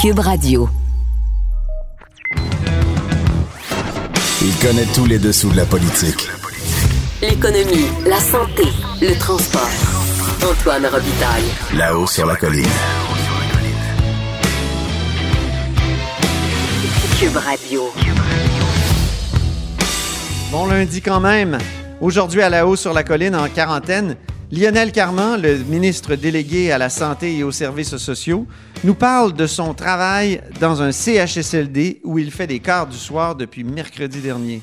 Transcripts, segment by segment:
Cube Radio. Il connaît tous les dessous de la politique. L'économie, la santé, le transport. Antoine Robitaille. Là-haut sur la colline. Cube Radio. Bon lundi quand même. Aujourd'hui à la haut sur la colline en quarantaine, Lionel Carman, le ministre délégué à la santé et aux services sociaux, nous parle de son travail dans un CHSLD où il fait des quarts du soir depuis mercredi dernier.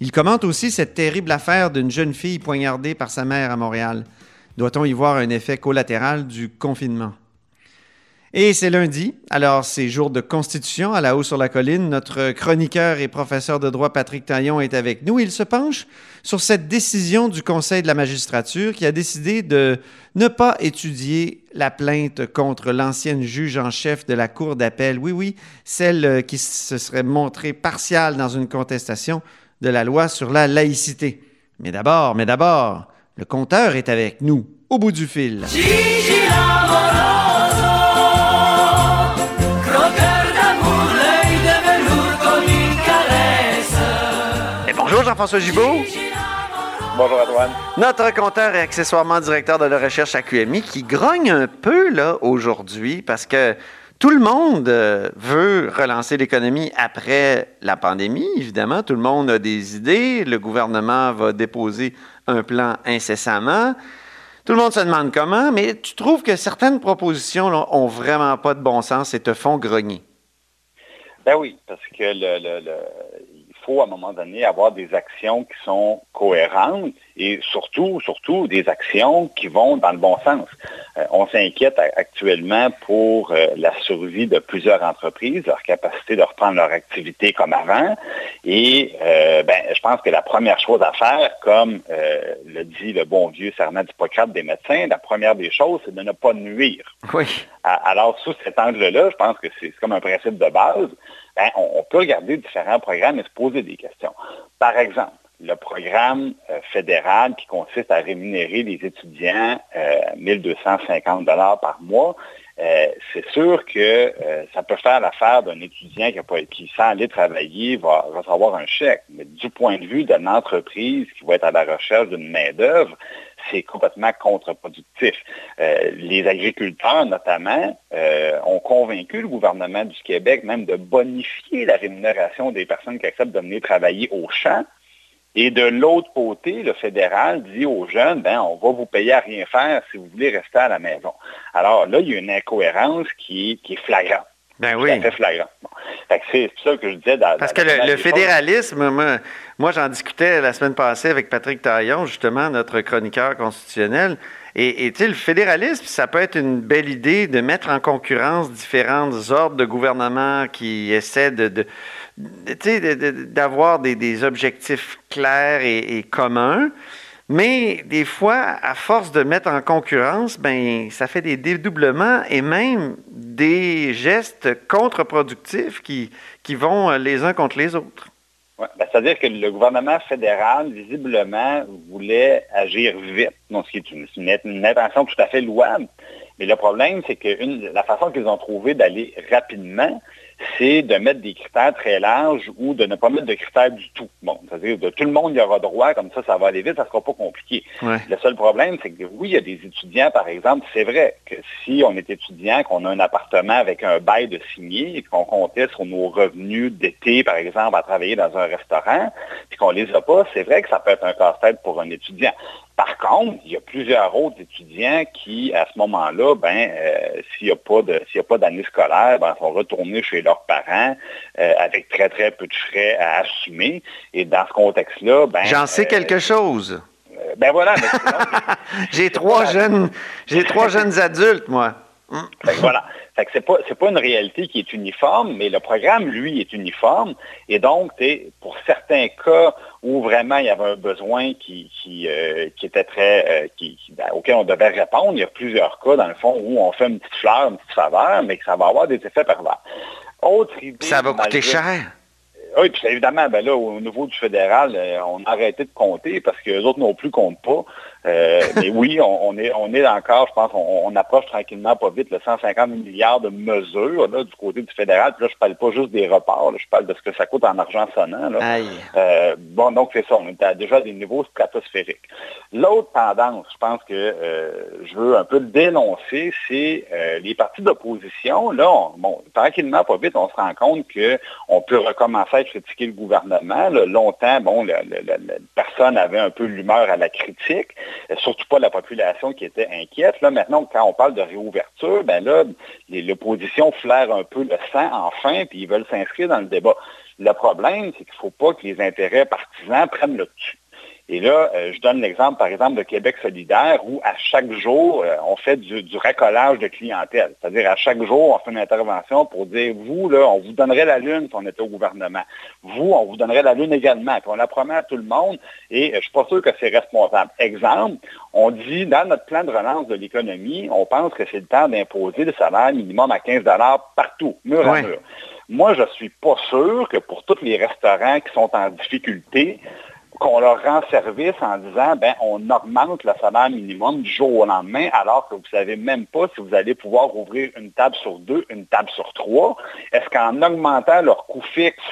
Il commente aussi cette terrible affaire d'une jeune fille poignardée par sa mère à Montréal. Doit-on y voir un effet collatéral du confinement? Et c'est lundi, alors c'est jour de constitution à la haut sur la colline. Notre chroniqueur et professeur de droit Patrick Taillon est avec nous. Il se penche sur cette décision du Conseil de la magistrature qui a décidé de ne pas étudier la plainte contre l'ancienne juge en chef de la Cour d'appel. Oui, oui, celle qui se serait montrée partiale dans une contestation de la loi sur la laïcité. Mais d'abord, mais d'abord, le compteur est avec nous, au bout du fil. Bonjour Jean-François Gibault. Bonjour Antoine. Notre compteur et accessoirement directeur de la recherche à QMI qui grogne un peu là aujourd'hui parce que tout le monde euh, veut relancer l'économie après la pandémie, évidemment. Tout le monde a des idées. Le gouvernement va déposer un plan incessamment. Tout le monde se demande comment, mais tu trouves que certaines propositions là, ont vraiment pas de bon sens et te font grogner? Ben oui, parce que le, le, le, il faut à un moment donné avoir des actions qui sont cohérentes et surtout, surtout des actions qui vont dans le bon sens. Euh, on s'inquiète actuellement pour euh, la survie de plusieurs entreprises, leur capacité de reprendre leur activité comme avant. Et euh, ben, je pense que la première chose à faire, comme le dit le bon vieux serment d'Hippocrate des médecins, la première des choses, c'est de ne pas nuire. Oui. Alors, sous cet angle-là, je pense que c'est comme un principe de base. Ben, on, peut regarder différents programmes et se poser des questions. Par exemple, le programme euh, fédéral qui consiste à rémunérer les étudiants euh, 1250 dollars par mois, euh, c'est sûr que euh, ça peut faire l'affaire d'un étudiant qui, sans aller travailler, va, recevoir un chèque. Mais du point de vue d'une entreprise qui va être à la recherche d'une main-d'œuvre, c'est complètement contre-productif. Euh, les agriculteurs, notamment, ont convaincu le gouvernement du Québec même de bonifier la rémunération des personnes qui acceptent de venir travailler au champ et de l'autre côté, le fédéral dit aux jeunes, ben, on va vous payer à rien faire si vous voulez rester à la maison. Alors là, il y a une incohérence qui, qui est flagrante. Ben oui. Fait flagrant. Bon. c'est ça que je disais. Dans, Parce dans que le, le fédéralisme, moi, moi j'en discutais la semaine passée avec Patrick Taillon, justement, notre chroniqueur constitutionnel. Et, et tu sais, le fédéralisme, ça peut être une belle idée de mettre en concurrence différents ordres de gouvernement qui essaient de, de, d'avoir des, objectifs clairs et, communs. Mais des fois, à force de mettre en concurrence, ben, ça fait des dédoublements et même des gestes contre-productifs qui, qui vont les uns contre les autres. Ouais, ben, C'est-à-dire que le gouvernement fédéral, visiblement, voulait agir vite, ce qui est une, une, intention tout à fait louable. Mais le problème, c'est que la façon qu'ils ont trouvé d'aller rapidement, c'est de mettre des critères très larges ou de ne pas mettre de critères du tout. Bon, c'est-à-dire de tout le monde y aura droit, comme ça, ça va aller vite, ça ne sera pas compliqué. Ouais. Le seul problème, c'est que oui, il y a des étudiants, par exemple, c'est vrai que si on est étudiant, qu'on a un appartement avec un bail de signé et qu'on comptait sur nos revenus d'été, par exemple, à travailler dans un restaurant, puis qu'on les a pas, c'est vrai que ça peut être un casse-tête pour un étudiant. Par contre, il y a plusieurs autres étudiants qui, à ce moment-là, ben, euh, s'il n'y a pas de, s'il y a pas d'année scolaire, ben, sont retournés chez leurs parents euh, avec très très peu de frais à assumer. Et dans ce contexte-là, ben, j'en sais euh, quelque chose. ben voilà. j'ai trois jeunes, j'ai trois jeunes adultes, moi. Que voilà. Fait que c'est pas, c'est pas une réalité qui est uniforme, mais le programme, lui, est uniforme. Et donc, pour certains cas où vraiment il y avait un besoin qui, qui, euh, qui était très, euh, qui, qui, auquel on devait répondre, il y a plusieurs cas, dans le fond, où on fait une petite fleur, une petite faveur, mais que ça va avoir des effets pervers. Autre idée. Ça va coûter cher. Oui, puis évidemment, ben là, au niveau du fédéral, on a arrêté de compter parce que les autres non plus comptent pas. Euh, mais oui, on, est, on est encore, je pense, on, approche tranquillement, pas vite, le 150 milliards de mesures du côté du fédéral. Puis là, je parle pas juste des reports, je parle de ce que ça coûte en argent sonnant. Euh, bon, donc c'est ça, on est à déjà des niveaux stratosphériques. L'autre tendance, je pense que euh, je veux un peu dénoncer, c'est les partis d'opposition. Là, bon, tranquillement, pas vite, on se rend compte qu'on peut recommencer à critiquer le gouvernement. longtemps, bon, personne avait un peu l'humeur à la critique. Euh, surtout pas la population qui était inquiète. Là, maintenant, quand on parle de réouverture, ben là, l'opposition flaire un peu le sang enfin, puis ils veulent s'inscrire dans le débat. Le problème, c'est qu'il ne faut pas que les intérêts partisans prennent le dessus. Et là, euh, je donne l'exemple, par exemple, de Québec solidaire, où à chaque jour, euh, on fait du, racolage de clientèle. C'est-à-dire, à chaque jour, on fait une intervention pour dire, vous, là, on vous donnerait la lune si on était au gouvernement. Vous, on vous donnerait la lune également. Puis on la promet à tout le monde, et euh, je ne suis pas sûr que c'est responsable. Exemple, on dit, dans notre plan de relance de l'économie, on pense que c'est le temps d'imposer le salaire minimum à 15 partout, mur à mur. Moi, je ne suis pas sûr que pour tous les restaurants qui sont en difficulté, qu'on leur rend service en disant, ben, on augmente le salaire minimum du jour au lendemain, alors que vous ne savez même pas si vous allez pouvoir ouvrir une table sur deux, une table sur trois. Est-ce qu'en augmentant leur coût fixe,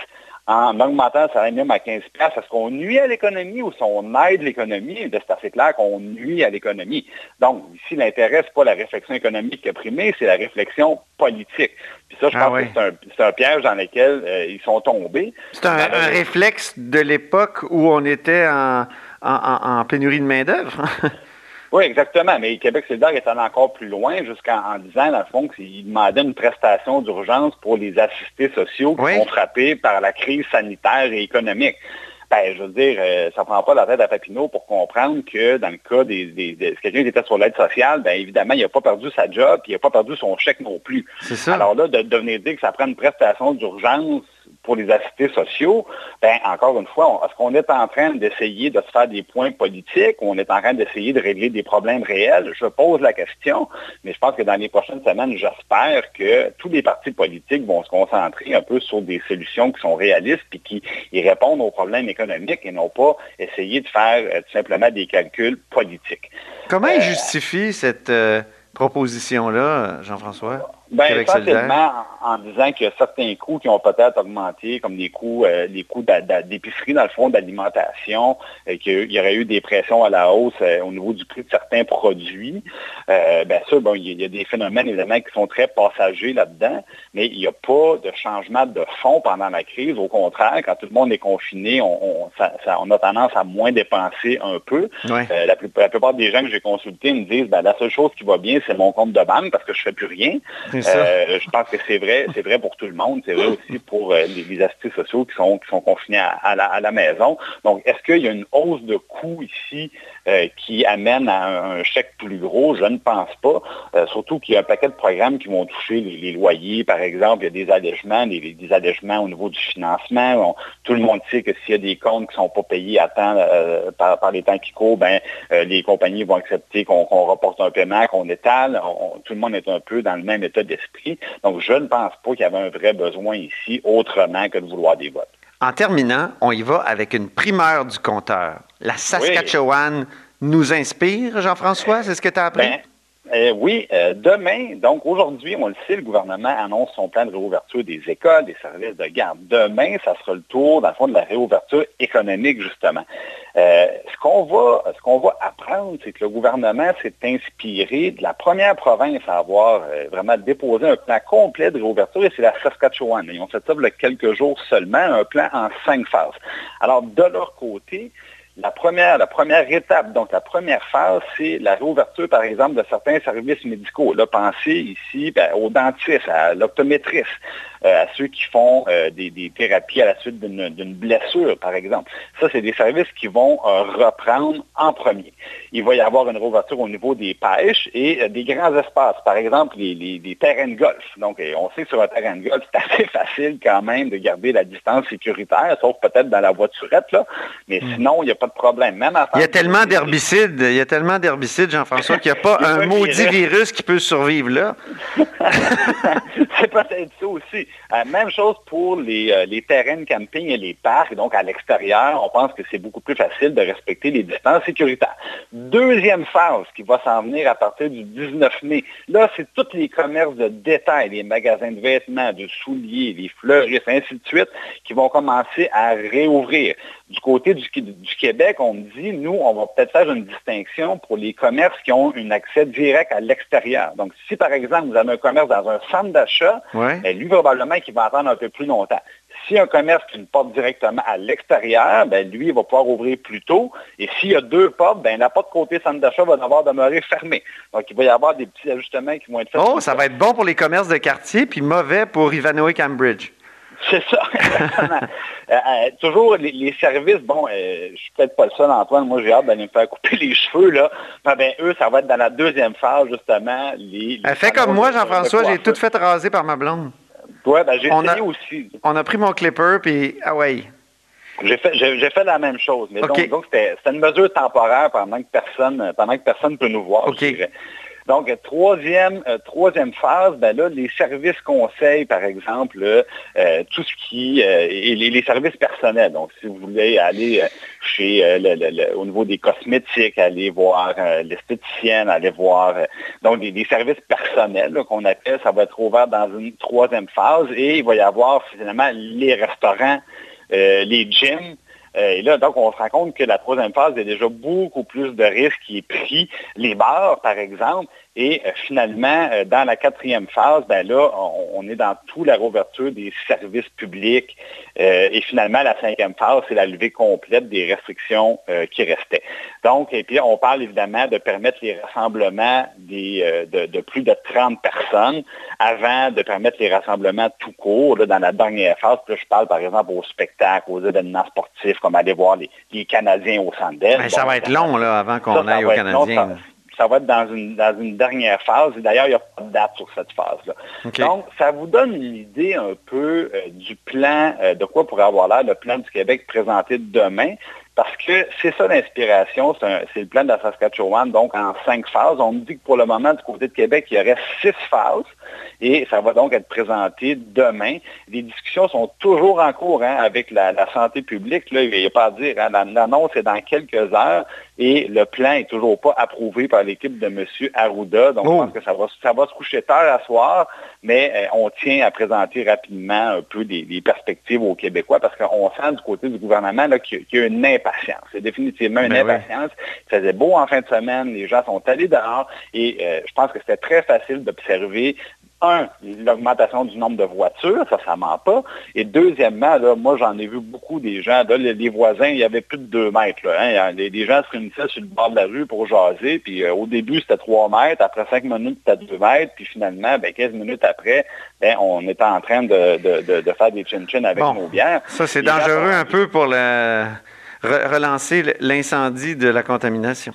en augmentant le salaire minimum à 15 est-ce qu'on nuit à l'économie ou si on aide l'économie? C'est assez clair qu'on nuit à l'économie? Donc, ici, l'intérêt, ce n'est pas la réflexion économique qui a primé, c'est la réflexion politique. Puis ça, je ah pense que c'est un, piège dans lequel euh, ils sont tombés. C'est un, réflexe de l'époque où on était en pénurie de main-d'œuvre. Oui, exactement. Mais Québec solidaire est allé encore plus loin jusqu'en disant, dans le fond, qu'il demandait une prestation d'urgence pour les assistés sociaux qui sont frappés par la crise sanitaire et économique. Ben, je veux dire, euh, ça ne prend pas la tête à Papineau pour comprendre que dans le cas des, des, quelqu'un qui était sur l'aide sociale, bien évidemment, il n'a pas perdu sa job, puis il n'a pas perdu son chèque non plus. Ça. Alors là, de, de venir dire que ça prend une prestation d'urgence pour les assistés sociaux, ben, encore une fois, est-ce qu'on est en train d'essayer de se faire des points politiques ou on est en train d'essayer de régler des problèmes réels? Je pose la question, mais je pense que dans les prochaines semaines, j'espère que tous les partis politiques vont se concentrer un peu sur des solutions qui sont réalistes et qui répondent aux problèmes économiques et non pas essayer de faire euh, tout simplement des calculs politiques. Comment il euh, justifie cette euh, proposition-là, Jean-François? Bien, essentiellement en, disant qu'il y a certains coûts qui ont peut-être augmenté, comme les coûts, euh, les coûts d'épicerie, dans le fond, d'alimentation, euh, qu'il y aurait eu des pressions à la hausse euh, au niveau du prix de certains produits. bien sûr, bon, il y, a des phénomènes, évidemment, qui sont très passagers là-dedans, mais il n'y a pas de changement de fond pendant la crise. Au contraire, quand tout le monde est confiné, on, a tendance à moins dépenser un peu. La, plupart des gens que j'ai consultés me disent, ben, la seule chose qui va bien, c'est mon compte de banque parce que je ne fais plus rien. Euh, je pense que c'est vrai, c'est vrai pour tout le monde, c'est vrai aussi pour euh, les, assistés sociaux qui sont, confinés à, la, maison. Donc, est-ce qu'il y a une hausse de coûts ici euh, qui amène à un, chèque plus gros? Je ne pense pas. surtout qu'il y a un paquet de programmes qui vont toucher les, loyers, par exemple. Il y a des allègements, des, allègements au niveau du financement. tout le monde sait que s'il y a des comptes qui ne sont pas payés à temps par, les temps qui courent, ben, les compagnies vont accepter qu'on reporte un paiement, qu'on étale. tout le monde est un peu dans le même état d'esprit. Donc, je ne pense pas qu'il y avait un vrai besoin ici autrement que de vouloir des votes. En terminant, on y va avec une primeur du compteur. La Saskatchewan nous inspire, Jean-François, c'est ce que tu as appris? Ben, euh, oui, euh, demain, donc aujourd'hui, on le sait, le gouvernement annonce son plan de réouverture des écoles, des services de garde. Demain, ça sera le tour, dans le fond, de la réouverture économique, justement. Euh, ce qu'on va, ce qu'on va apprendre, c'est que le gouvernement s'est inspiré de la première province à avoir vraiment déposé un plan complet de réouverture, et c'est la Saskatchewan. Ils ont fait ça il y a quelques jours seulement, un plan en cinq phases. Alors, de leur côté, la première, la première étape, donc la première phase, c'est la réouverture, par exemple, de certains services médicaux. Là, pensez ici ben, aux dentistes, à l'optométriste, euh, à ceux qui font euh, des, thérapies à la suite d'une blessure, par exemple. Ça, c'est des services qui vont euh, reprendre en premier. Il va y avoir une réouverture au niveau des pêches et des grands espaces, par exemple les, terrains de golf. Donc, on sait que sur un terrain de golf, c'est assez facile quand même de garder la distance sécuritaire, sauf peut-être dans la voiturette, là. mais hmm. sinon, il n'y a pas de problème. Même à il y a tellement d'herbicides, il y a tellement d'herbicides, Jean-François, qu'il n'y a pas un maudit virus qui peut survivre là. c'est peut-être ça aussi. Euh, même chose pour les, euh, les, terrains de camping et les parcs. Donc, à l'extérieur, on pense que c'est beaucoup plus facile de respecter les distances sécuritaires. Deuxième phase qui va s'en venir à partir du 19 mai. Là, c'est tous les commerces de détail, les magasins de vêtements, de souliers, les fleuristes, ainsi de suite, qui vont commencer à réouvrir. Du côté du, Québec, on me dit, nous, on va peut-être faire une distinction pour les commerces qui ont un accès direct à l'extérieur. Donc, si par exemple, vous avez un commerce dans un centre d'achat, ben, lui, probablement, qu'il va attendre un peu plus longtemps. Si un commerce qui ne porte directement à l'extérieur, ben, lui, il va pouvoir ouvrir plus tôt. Et s'il y a deux portes, ben, la porte côté centre d'achat va devoir demeurer fermée. Donc, il va y avoir des petits ajustements qui vont être faits. Oh, ça va être bon pour les commerces de quartier, puis mauvais pour Ivanhoe Cambridge. C'est ça, exactement. Euh, euh, toujours les, services, bon, euh, je suis peut-être pas le seul, Antoine, moi j'ai hâte d'aller me faire couper les cheveux, là. Ben, ben, eux, ça va être dans la deuxième phase, justement. Les, fait comme moi, Jean-François, j'ai tout fait raser par ma blonde. Ouais, ben, j'ai essayé aussi. On a pris mon clipper, puis ah ouais. J'ai fait, j'ai, fait la même chose, mais donc, donc c'était, une mesure temporaire pendant que personne, pendant que personne peut nous voir. Donc, troisième, euh, troisième phase, ben là, les services conseils, par exemple, euh, tout ce qui euh, et les, services personnels. Donc, si vous voulez aller chez au niveau des cosmétiques, aller voir l'esthéticienne, aller voir donc des, services personnels qu'on appelle, ça va être ouvert dans une troisième phase et il va y avoir finalement les restaurants, les gyms. Et là, donc, on se rend compte que la troisième phase, il y a déjà beaucoup plus de risques qui est pris. Les bars, par exemple, et euh, finalement, euh, dans la quatrième phase, ben là, on, est dans toute la rouverture des services publics. Euh, et finalement, la cinquième phase, c'est la levée complète des restrictions qui restaient. Donc, et puis on parle évidemment de permettre les rassemblements de, plus de 30 personnes avant de permettre les rassemblements tout court dans la dernière phase. Puis je parle par exemple aux spectacles, aux événements sportifs, comme aller voir les, Canadiens au Centre ben, ça va être long là, avant qu'on aille aux Canadiens ça va être dans une, dans une dernière phase. Et d'ailleurs, il n'y a pas de date sur cette phase-là. Donc, ça vous donne une idée un peu euh, du plan, euh, de quoi pourrait avoir l'air le plan du Québec présenté demain. Parce que c'est ça l'inspiration, c'est le plan de la Saskatchewan, donc en cinq phases. On nous dit que pour le moment, du côté de Québec, il y aurait six phases et ça va donc être présenté demain. Les discussions sont toujours en cours hein, avec la, santé publique. Là, il n'y a pas à dire. Hein. L'annonce est dans quelques heures et le plan n'est toujours pas approuvé par l'équipe de M. Arruda. Donc, je pense oh. que ça va, ça va se coucher tard à soir, mais euh, on tient à présenter rapidement un peu des, perspectives aux Québécois parce qu'on sent du côté du gouvernement qu'il y, a une impatience. C'est définitivement une ben impatience. Il faisait beau en fin de semaine, les gens sont allés dehors et euh, je pense que c'était très facile d'observer un, l'augmentation du nombre de voitures, ça, ça ment pas. Et deuxièmement, là, moi, j'en ai vu beaucoup des gens, là, les, voisins, il y avait plus de deux mètres. Là, hein. les, gens se réunissaient sur le bord de la rue pour jaser. Puis euh, au début, c'était trois mètres. Après cinq minutes, c'était deux mètres. Puis finalement, ben, 15 minutes après, ben, on était en train de, faire des chin-chin avec nos bières. Ça, c'est dangereux un peu pour relancer l'incendie de la contamination.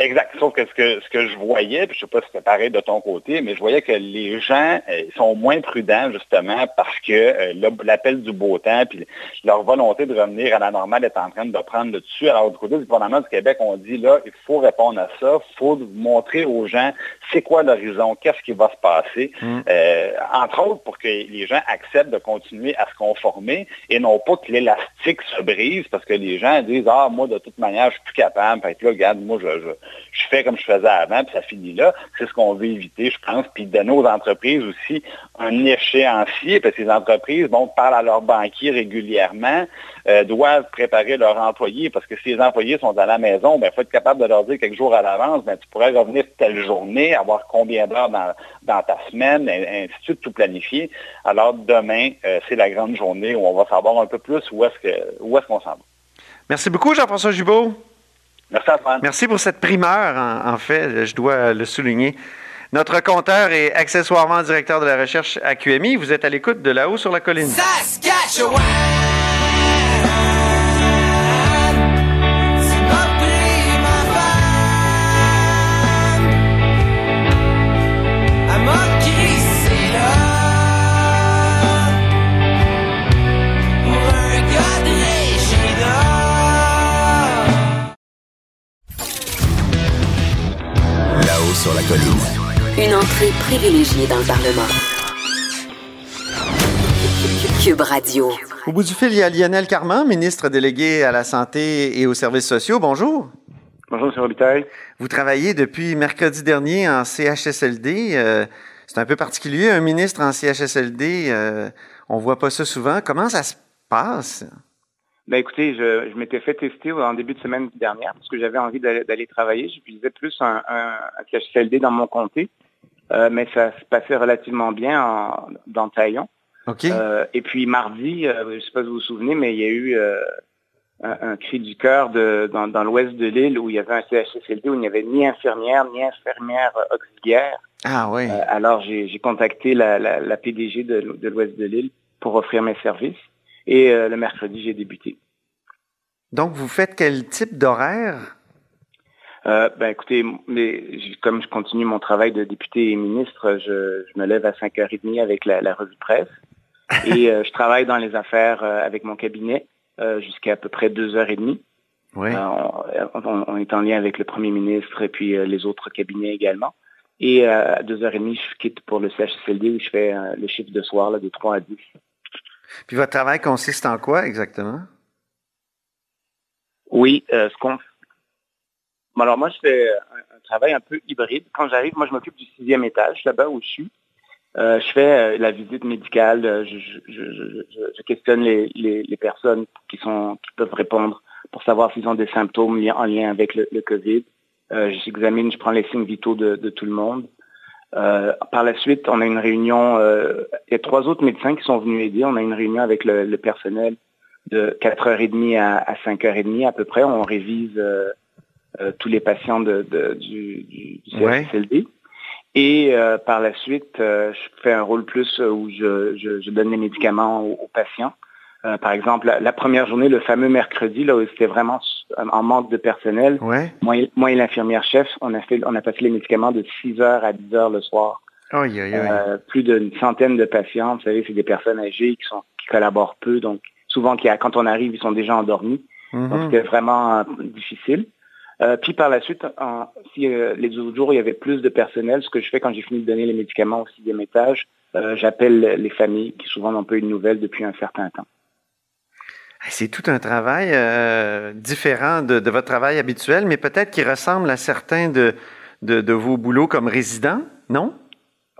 Exact. Sauf que ce que, ce que je voyais, puis je ne sais pas si c'est pareil de ton côté, mais je voyais que les gens euh, sont moins prudents justement parce que euh, l'appel du beau temps, puis leur volonté de revenir à la normale est en train de prendre le dessus. Alors du côté du gouvernement du Québec, on dit là, il faut répondre à ça, il faut montrer aux gens c'est quoi l'horizon, qu'est-ce qui va se passer, mm. euh, entre autres pour que les gens acceptent de continuer à se conformer et non pas que l'élastique se brise parce que les gens disent ah moi de toute manière je suis plus capable, fait que là regarde moi je je fais comme je faisais avant, puis ça finit là. C'est ce qu'on veut éviter, je pense, puis donner aux entreprises aussi un échéancier, parce que entreprises, bon, parlent à leurs banquiers régulièrement, euh, doivent préparer leurs employés, parce que si les employés sont à la maison, il ben, faut être capable de leur dire quelques jours à l'avance, ben, tu pourrais revenir telle journée, avoir combien d'heures dans, ta semaine, et, ainsi de suite, tout planifier. Alors demain, euh, c'est la grande journée où on va savoir un peu plus où est-ce est qu'on s'en va. Merci beaucoup, Jean-François Jubault. Merci, Antoine. Merci pour cette primeur, en, fait, je dois le souligner. Notre compteur est accessoirement directeur de la recherche à QMI. Vous êtes à l'écoute de là-haut sur la colline. Privilégié dans le Parlement. Cube Radio. Au bout du fil, il y a Lionel Carman, ministre délégué à la Santé et aux services sociaux. Bonjour. Bonjour, M. Robitaille. Vous travaillez depuis mercredi dernier en CHSLD. Euh, c'est un peu particulier, un ministre en CHSLD. Euh, on voit pas ça souvent. Comment ça se passe? Ben écoutez, je, m'étais fait tester en début de semaine dernière parce que j'avais envie d'aller travailler. J'utilisais plus un, un, CHSLD dans mon comté, euh, mais ça se passait relativement bien en, dans Taillon. Euh, et puis mardi, euh, je ne sais pas si vous vous souvenez, mais il y a eu un, cri du cœur dans, dans l'ouest de l'île où il y avait un CHSLD où il n'y avait ni infirmière ni infirmière auxiliaire. Ah oui. alors j'ai contacté la, la, PDG de, de l'ouest de l'île pour offrir mes services. Et euh, le mercredi, j'ai débuté. Donc, vous faites quel type d'horaire? Euh, ben, écoutez, mais, comme je continue mon travail de député et ministre, je, me lève à 5h30 avec la, revue de presse. et euh, je travaille dans les affaires avec mon cabinet jusqu'à à peu près 2h30. Oui. On, est en lien avec le premier ministre et puis les autres cabinets également. Et à 2h30, je quitte pour le CHSLD où je fais le chiffre de soir là, de 3 à 10. Puis votre travail consiste en quoi exactement? Oui, euh, ce qu'on alors moi, je fais un, travail un peu hybride. Quand j'arrive, moi, je m'occupe du sixième étage, là-bas où je suis. Euh, je fais euh, la visite médicale, je, questionne les, personnes qui, sont, qui peuvent répondre pour savoir s'ils ont des symptômes en lien avec le, COVID. J'examine, je prends les signes vitaux de tout le monde. Euh, par la suite, on a une réunion, euh, il y a trois autres médecins qui sont venus aider. On a une réunion avec le, personnel de 4h30 à, à 5h30 à peu près. On révise euh, tous les patients de, du, du. Et par la suite, je fais un rôle plus où je, donne les médicaments aux patients. Euh, par exemple, la, première journée, le fameux mercredi, là où c'était vraiment en manque de personnel, moi, et, l'infirmière chef, on a, fait, on a passé les médicaments de 6 heures à 10 heures le soir. Euh, plus d'une centaine de patients, vous savez, c'est des personnes âgées qui, sont, qui collaborent peu, donc souvent quand on arrive, ils sont déjà endormis. Donc mm-hmm. c'était vraiment euh, difficile. puis par la suite, si les autres jours, il y avait plus de personnel, ce que je fais quand j'ai fini de donner les médicaments au sixième étage, j'appelle les familles qui souvent n'ont pas eu de nouvelles depuis un certain temps. C'est tout un travail euh, différent de, votre travail habituel, mais peut-être qui ressemble à certains de, de, vos boulots comme résident, non?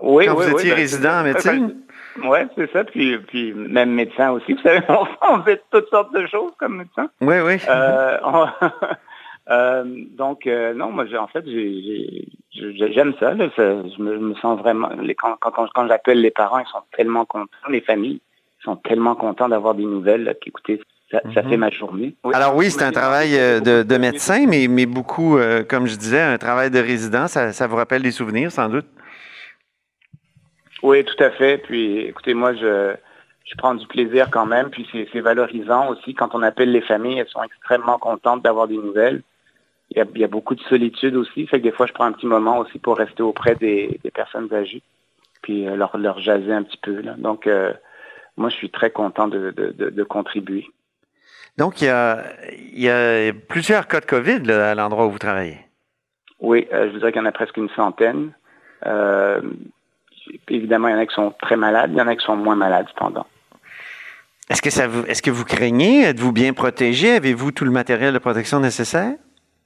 Oui, Quand oui, vous étiez ben, résident en médecine? Oui, c'est ça. Puis, puis même médecin aussi. Vous savez, on fait toutes sortes de choses comme médecin. Oui, oui. Euh, euh, donc, non, moi, en fait, j'aime ça, Je, me, sens vraiment... quand, quand, j'appelle les parents, ils sont tellement contents. Les familles sont tellement contents d'avoir des nouvelles. Écoutez, ça, ça, fait mhm. ma journée. Alors oui, c'est un travail euh, de, de médecin, mais, mais beaucoup, euh, comme je disais, un travail de résident, ça, ça, vous rappelle des souvenirs sans doute? Oui, tout à fait. Puis écoutez, moi, je, je prends du plaisir quand même, puis c'est valorisant aussi. Quand on appelle les familles, elles sont extrêmement contentes d'avoir des nouvelles. Il y, a, il y, a, beaucoup de solitude aussi, fait que des fois, je prends un petit moment aussi pour rester auprès des, des personnes âgées, puis euh, leur, leur jaser un petit peu. Là. Donc, moi, je suis très content de, de, de contribuer. Donc, il y a, il y a plusieurs cas de COVID à l'endroit où vous travaillez. Oui, euh, je vous dirais qu'il y en a presque une centaine. Euh, évidemment, il y en a qui sont très malades, il y en a qui sont moins malades cependant. Est-ce que, ça vous, est-ce que vous craignez? Êtes-vous bien protégé? Avez-vous tout le matériel de protection nécessaire?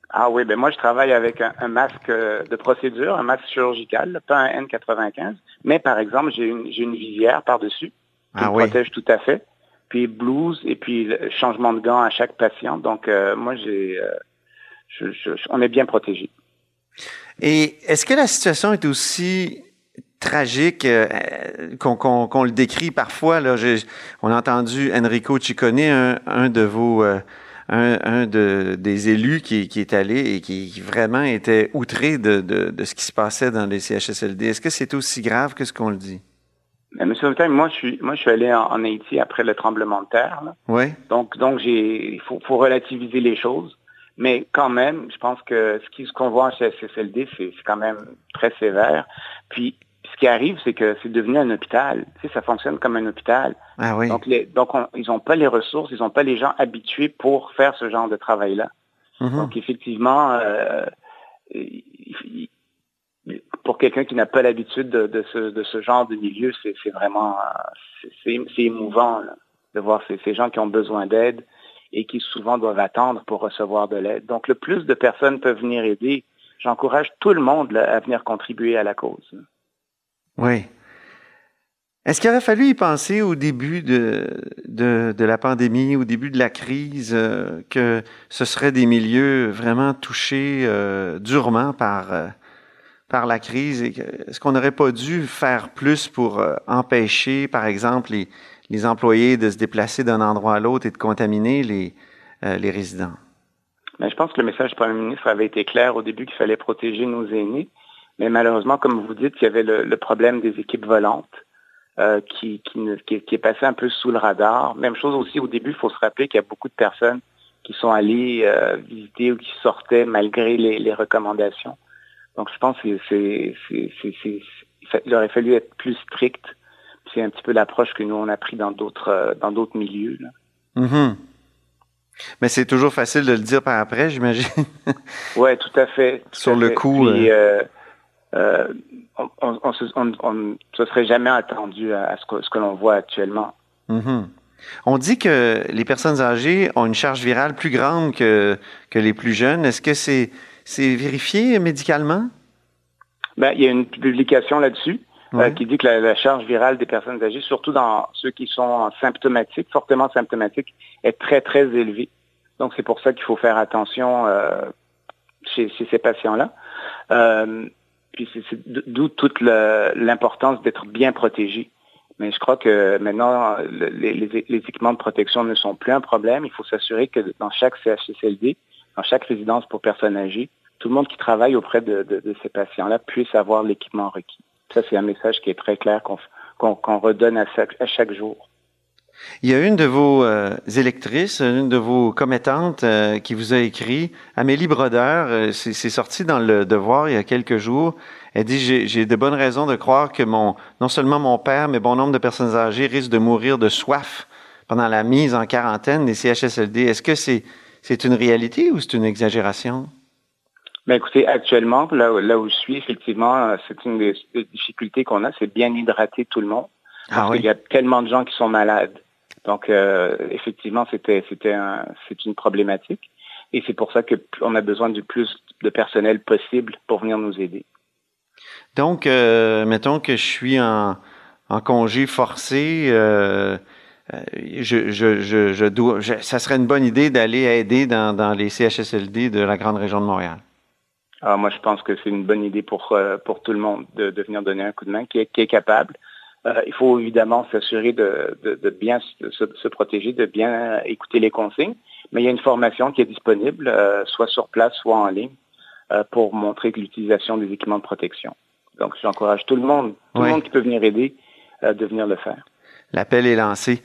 Ah oui, ben moi je travaille avec un, masque de procédure, un masque chirurgical, pas un N95, mais par exemple j'ai une, j'ai une visière par-dessus ah me protège tout à fait puis blues et puis le changement de gants à chaque patient. Donc, euh, moi, j'ai, euh, on est bien protégé. Et est-ce que la situation est aussi tragique euh, qu'on le décrit parfois? Là, on a entendu Enrico Ciccone, un, de vos... Un, de, des élus qui, est allé et qui, vraiment était outré de, de, ce qui se passait dans les CHSLD. Est-ce que c'est aussi grave que ce qu'on le dit? Monsieur Houtin, moi je suis moi je suis allé en, Haïti après le tremblement de terre. Oui. Donc donc j'ai il faut, faut, relativiser les choses, mais quand même, je pense que ce qu'on voit en CSSLD, c'est quand même très sévère. Puis ce qui arrive, c'est que c'est devenu un hôpital. Tu sais, ça fonctionne comme un hôpital. Ah oui. Donc, les, donc ils n'ont pas les ressources, ils n'ont pas les gens habitués pour faire ce genre de travail-là. Mm-hmm. Donc effectivement, euh, pour quelqu'un qui n'a pas l'habitude de, ce, genre de milieu, c'est vraiment c'est émouvant de voir ces, gens qui ont besoin d'aide et qui souvent doivent attendre pour recevoir de l'aide. Donc, le plus de personnes peuvent venir aider, j'encourage tout le monde à venir contribuer à la cause. Oui. Est-ce qu'il aurait fallu y penser au début de, de, la pandémie, au début de la crise, euh, que ce seraient des milieux vraiment touchés euh, durement par, euh, par la crise? Est-ce qu'on n'aurait pas dû faire plus pour empêcher, par exemple, les, employés de se déplacer d'un endroit à l'autre et de contaminer les, les résidents? Mais je pense que le message du Premier ministre avait été clair au début qu'il fallait protéger nos aînés. Mais malheureusement, comme vous dites, il y avait le problème des équipes volantes. Euh, qui, est passé un peu sous le radar. Même chose aussi au début, il faut se rappeler qu'il y a beaucoup de personnes qui sont allées euh, visiter ou qui sortaient malgré les, recommandations. Donc je pense qu'il aurait fallu être plus strict. C'est un petit peu l'approche que nous on a pris dans d'autres euh, dans d'autres milieux. Mm-hmm. Mais c'est toujours facile de le dire par après, j'imagine. oui, tout à fait. Sur le coup on, ne se serait jamais attendu à, ce que, ce que l'on voit actuellement. Mm-hmm. On dit que les personnes âgées ont une charge virale plus grande que, que les plus jeunes. Est-ce que c'est c'est vérifié médicalement? Ben, il y a une publication là-dessus euh, qui dit que la, charge virale des personnes âgées, surtout dans ceux qui sont symptomatiques, fortement symptomatiques, est très, très élevée. Donc, c'est pour ça qu'il faut faire attention euh, chez, chez, ces patients-là. Euh, puis c'est d'où toute l'importance d'être bien protégé. Mais je crois que maintenant, les, équipements de protection ne sont plus un problème. Il faut s'assurer que dans chaque CHSLD, dans chaque résidence pour personnes âgées, tout le monde qui travaille auprès de, ces patients-là puisse avoir l'équipement requis. Ça, c'est un message qui est très clair qu'on redonne à chaque jour. Il y a une de vos euh, électrices, une de vos commettantes euh, qui vous a écrit, Amélie Brodeur, euh, c'est sorti dans le Devoir il y a quelques jours. Elle dit j'ai de bonnes raisons de croire que mon non seulement mon père, mais bon nombre de personnes âgées risquent de mourir de soif pendant la mise en quarantaine des CHSLD. Est-ce que c'est c'est une réalité ou c'est une exagération? Ben écoutez, actuellement, là, là où je suis, effectivement, c'est une des, difficultés qu'on a, c'est bien hydrater tout le monde. Ah parce qu'il y a tellement de gens qui sont malades. Donc, euh, effectivement, c'était, c'était c'est une problématique. Et c'est pour ça qu'on a besoin du plus de personnel possible pour venir nous aider. Donc, euh, mettons que je suis en, en congé forcé, euh, je, je, je, je, dois, ça serait une bonne idée d'aller aider dans, dans, les CHSLD de la grande région de Montréal. Alors, ah, moi, je pense que c'est une bonne idée pour, pour tout le monde de, de venir donner un coup de main, qui est, qui est capable. Euh, il faut évidemment s'assurer de, bien se, protéger, de bien écouter les consignes. Mais il y a une formation qui est disponible, euh, soit sur place, soit en ligne, euh, pour montrer l'utilisation des équipements de protection. Donc, j'encourage tout le monde, tout le monde qui peut venir aider, de venir le faire. L'appel est lancé.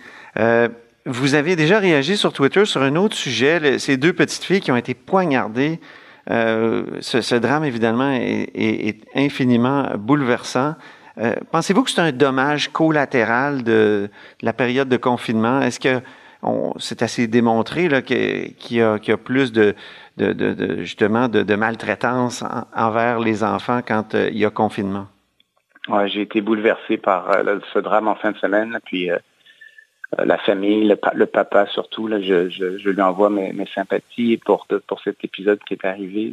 vous avez déjà réagi sur Twitter sur un autre sujet, ces deux petites filles qui ont été poignardées. Ce, drame, évidemment, est infiniment bouleversant. Euh, pensez-vous que c'est un dommage collatéral de, la période de confinement? Est-ce que c'est assez démontré qu'il y, a plus de, justement de, maltraitance envers les enfants quand euh, il y a confinement? Ouais, j'ai été bouleversé par euh, ce drame en fin de semaine, puis la famille, le, papa surtout. je, lui envoie mes, sympathies pour, pour cet épisode qui est arrivé.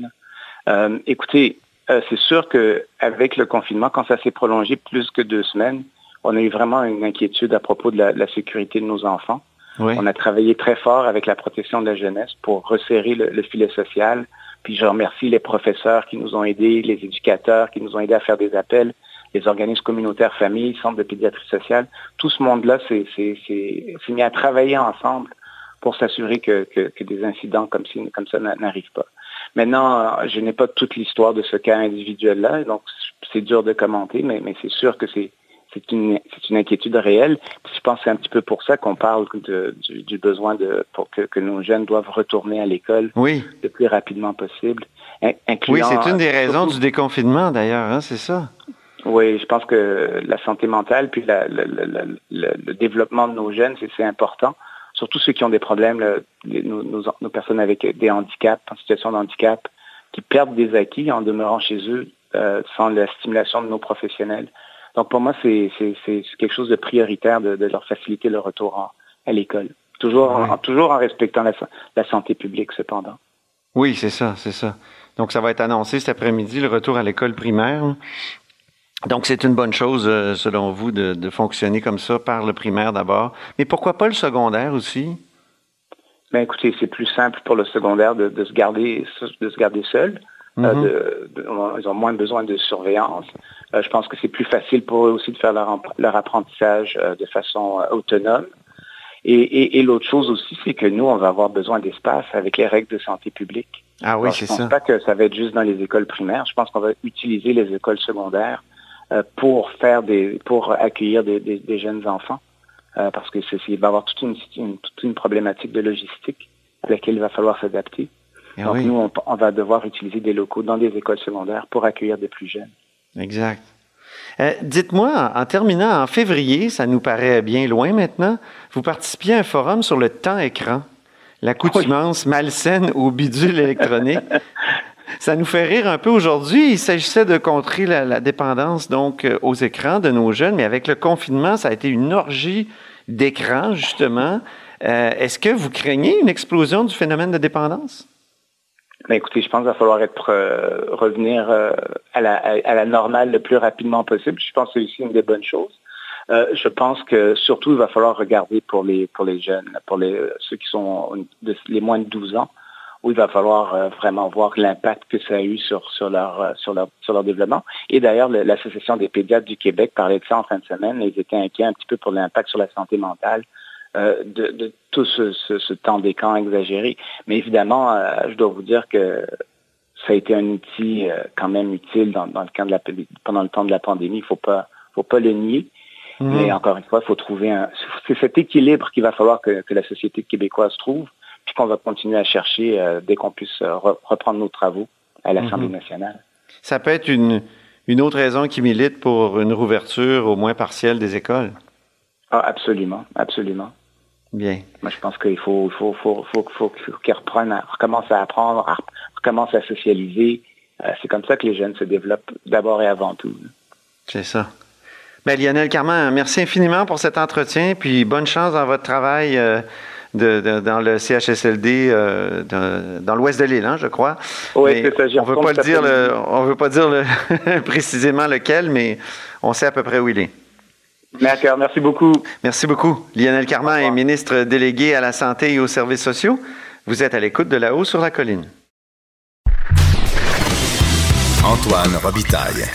écoutez, euh, c'est sûr qu'avec le confinement, quand ça s'est prolongé plus que deux semaines, on a eu vraiment une inquiétude à propos de la, sécurité de nos enfants. On a travaillé très fort avec la protection de la jeunesse pour resserrer le, filet social. Puis je remercie les professeurs qui nous ont aidés, les éducateurs qui nous ont aidés à faire des appels, les organismes communautaires, familles, centres de pédiatrie sociale. Tout ce monde-là s'est mis à travailler ensemble pour s'assurer que, des incidents comme, comme ça n'arrivent pas. Maintenant, je n'ai pas toute l'histoire de ce cas individuel-là, donc c'est dur de commenter, mais, c'est sûr que c'est une, inquiétude réelle. je pense que c'est un petit peu pour ça qu'on parle du, besoin de pour que, nos jeunes doivent retourner à l'école le plus rapidement possible. oui, c'est une des raisons du déconfinement d'ailleurs, hein, c'est ça. Oui, je pense que la santé mentale puis le, développement de nos jeunes, c'est important surtout ceux qui ont des problèmes, nos, personnes avec des handicaps, en situation de handicap, qui perdent des acquis en demeurant chez eux euh, sans la stimulation de nos professionnels. Donc pour moi, c'est quelque chose de prioritaire de, leur faciliter le retour à l'école. Toujours, en, toujours en respectant la, la santé publique, cependant. Oui, c'est ça, c'est ça. Donc, ça va être annoncé cet après-midi, le retour à l'école primaire. Donc, c'est une bonne chose, euh, selon vous, de, fonctionner comme ça par le primaire d'abord. Mais pourquoi pas le secondaire aussi? Ben, écoutez, c'est plus simple pour le secondaire de, se, garder, de se garder seul. Euh, mm-hmm. ils ont moins besoin de surveillance. Euh, je pense que c'est plus facile pour eux aussi de faire leur, leur apprentissage de façon autonome. Et, l'autre chose aussi, c'est que nous, on va avoir besoin d'espace avec les règles de santé publique. Ah oui, c'est ça. Je ne pense pas que ça va être juste dans les écoles primaires. Je pense qu'on va utiliser les écoles secondaires pour faire des, pour accueillir des, jeunes enfants, euh, parce que il va y avoir toute une, toute une problématique de logistique à laquelle il va falloir s'adapter. Eh Donc nous, on, va devoir utiliser des locaux dans des écoles secondaires pour accueillir des plus jeunes. Exact. Euh, dites-moi, en terminant en février, ça nous paraît bien loin maintenant, vous participiez à un forum sur le temps écran, l'accoutumance malsaine au bidule électronique. Ça nous fait rire un peu aujourd'hui. Il s'agissait de contrer la, dépendance donc euh, aux écrans de nos jeunes, mais avec le confinement, ça a été une orgie d'écrans, justement. Euh, est-ce que vous craignez une explosion du phénomène de dépendance? Ben, écoutez, je pense qu'il va falloir être euh, revenir à, la, normale le plus rapidement possible. Je pense que c'est aussi une des bonnes choses. je pense que surtout, il va falloir regarder pour les pour les jeunes, pour les ceux qui sont les moins de 12 ans où il va falloir euh, vraiment voir l'impact que ça a eu sur, sur, leur, euh, sur, leur, sur leur développement. Et d'ailleurs, l'Association des pédiatres du Québec parlait de ça en fin de semaine. Ils étaient inquiets un petit peu pour l'impact sur la santé mentale euh, de, de, tout ce, ce, temps d'écran exagéré. Mais évidemment, je dois vous dire que ça a été un outil quand même utile dans, dans le cadre de la, pendant le temps de la pandémie. Il ne faut pas, faut pas le nier. Mmh. Mais encore une fois, il faut trouver un... C'est cet équilibre qu'il va falloir que, que la société québécoise trouve puis qu'on va continuer à chercher euh, dès qu'on puisse euh, reprendre nos travaux à l'Assemblée mhm. nationale. Ça peut être une, une autre raison qui milite pour une rouverture au moins partielle des écoles? Ah, absolument, absolument. Bien. Moi, je pense qu'il faut, faut, faut, faut, faut qu'ils reprennent, recommencent à apprendre, recommencent à socialiser. Euh, c'est comme ça que les jeunes se développent d'abord et avant tout. C'est ça. Bien, Lionel Carman, merci infiniment pour cet entretien, puis bonne chance dans votre travail dans le CHSLD euh, dans, l'ouest de l'île, hein, je crois. Oui, c'est ça. On veut pas le dire, on veut pas dire précisément lequel, mais on sait à peu près où il est. D'accord, merci beaucoup. Merci beaucoup. Lionel Carman est ministre délégué à la santé et aux services sociaux. Vous êtes à l'écoute de là-haut sur la colline. Antoine Robitaille.